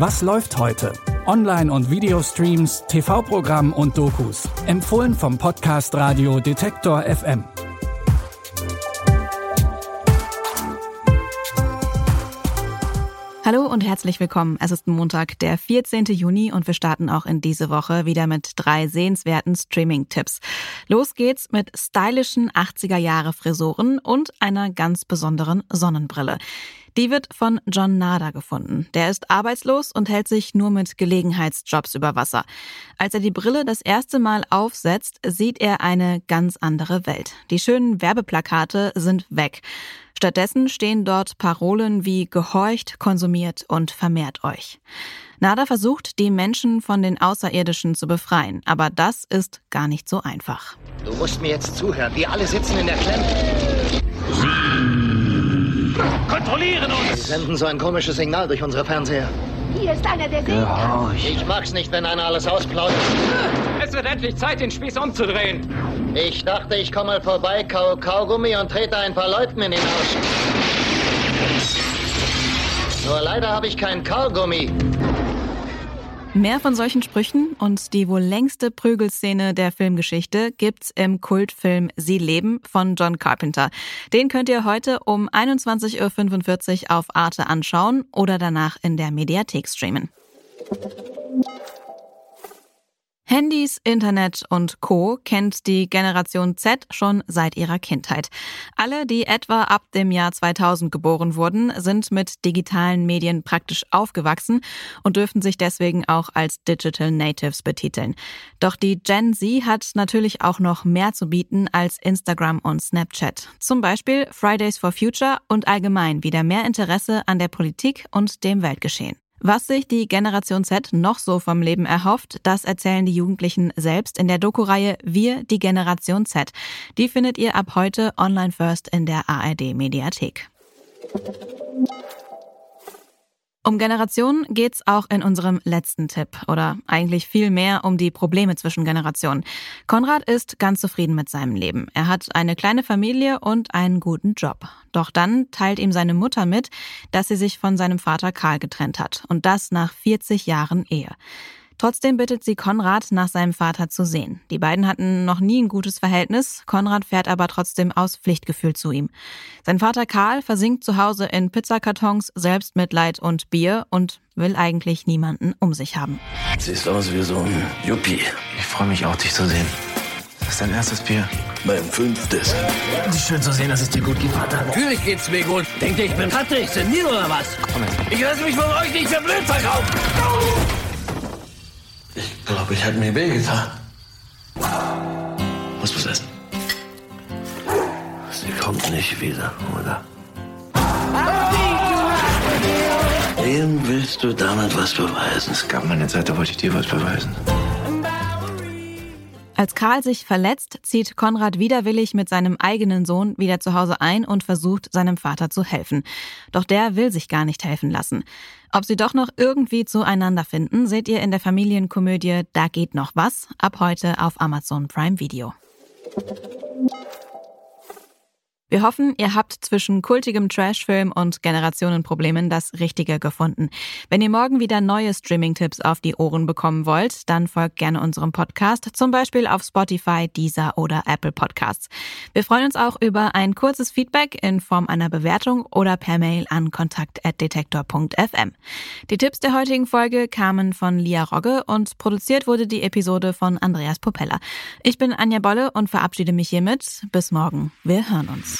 Was läuft heute? Online- und Videostreams, TV-Programm und Dokus. Empfohlen vom Podcast Radio Detektor FM. Hallo und herzlich willkommen. Es ist Montag, der 14. Juni und wir starten auch in diese Woche wieder mit drei sehenswerten Streaming-Tipps. Los geht's mit stylischen 80er-Jahre-Frisuren und einer ganz besonderen Sonnenbrille. Die wird von John Nada gefunden. Der ist arbeitslos und hält sich nur mit Gelegenheitsjobs über Wasser. Als er die Brille das erste Mal aufsetzt, sieht er eine ganz andere Welt. Die schönen Werbeplakate sind weg. Stattdessen stehen dort Parolen wie gehorcht, konsumiert und vermehrt euch. Nada versucht, die Menschen von den Außerirdischen zu befreien, aber das ist gar nicht so einfach. Du musst mir jetzt zuhören. Wir alle sitzen in der Klemme. Kontrollieren uns! Sie senden so ein komisches Signal durch unsere Fernseher. Hier ist einer, der kann. Ich mag's nicht, wenn einer alles ausplaudert. Es wird endlich Zeit, den Spieß umzudrehen. Ich dachte, ich komme mal vorbei, kau Kaugummi und trete ein paar Leuten in den Arsch. Nur leider habe ich keinen Kaugummi. Mehr von solchen Sprüchen und die wohl längste Prügelszene der Filmgeschichte gibt's im Kultfilm Sie leben von John Carpenter. Den könnt ihr heute um 21.45 Uhr auf Arte anschauen oder danach in der Mediathek streamen. Handys, Internet und Co. kennt die Generation Z schon seit ihrer Kindheit. Alle, die etwa ab dem Jahr 2000 geboren wurden, sind mit digitalen Medien praktisch aufgewachsen und dürfen sich deswegen auch als Digital Natives betiteln. Doch die Gen Z hat natürlich auch noch mehr zu bieten als Instagram und Snapchat. Zum Beispiel Fridays for Future und allgemein wieder mehr Interesse an der Politik und dem Weltgeschehen. Was sich die Generation Z noch so vom Leben erhofft, das erzählen die Jugendlichen selbst in der Doku-Reihe Wir, die Generation Z. Die findet ihr ab heute online first in der ARD Mediathek. Um Generationen geht's auch in unserem letzten Tipp oder eigentlich viel mehr um die Probleme zwischen Generationen. Konrad ist ganz zufrieden mit seinem Leben. Er hat eine kleine Familie und einen guten Job. Doch dann teilt ihm seine Mutter mit, dass sie sich von seinem Vater Karl getrennt hat und das nach 40 Jahren Ehe. Trotzdem bittet sie Konrad, nach seinem Vater zu sehen. Die beiden hatten noch nie ein gutes Verhältnis, Konrad fährt aber trotzdem aus Pflichtgefühl zu ihm. Sein Vater Karl versinkt zu Hause in Pizzakartons, Selbstmitleid und Bier und will eigentlich niemanden um sich haben. Siehst aus wie so ein Yuppie. Ich freue mich auch, dich zu sehen. Das ist dein erstes Bier. Mein fünftes. Schön zu sehen, dass es dir gut geht, Vater. Natürlich geht's mir gut. Denkt ihr, ich bin Patrick, senil oder was? Komm jetzt. Ich lasse mich von euch nicht für blöd verkaufen. Glaube, ich habe mir wehgetan. Muss was essen. Sie kommt nicht wieder, oder? Wem willst du damit was beweisen? Es gab mal eine Zeit, da wollte ich dir was beweisen. Als Karl sich verletzt, zieht Konrad widerwillig mit seinem eigenen Sohn wieder zu Hause ein und versucht, seinem Vater zu helfen. Doch der will sich gar nicht helfen lassen. Ob sie doch noch irgendwie zueinander finden, seht ihr in der Familienkomödie Da geht noch was, ab heute auf Amazon Prime Video. Wir hoffen, ihr habt zwischen kultigem Trashfilm und Generationenproblemen das Richtige gefunden. Wenn ihr morgen wieder neue Streaming-Tipps auf die Ohren bekommen wollt, dann folgt gerne unserem Podcast, zum Beispiel auf Spotify, Deezer oder Apple Podcasts. Wir freuen uns auch über ein kurzes Feedback in Form einer Bewertung oder per Mail an kontakt.detektor.fm. Die Tipps der heutigen Folge kamen von Lia Rogge und produziert wurde die Episode von Andreas Popella. Ich bin Anja Bolle und verabschiede mich hiermit. Bis morgen. Wir hören uns.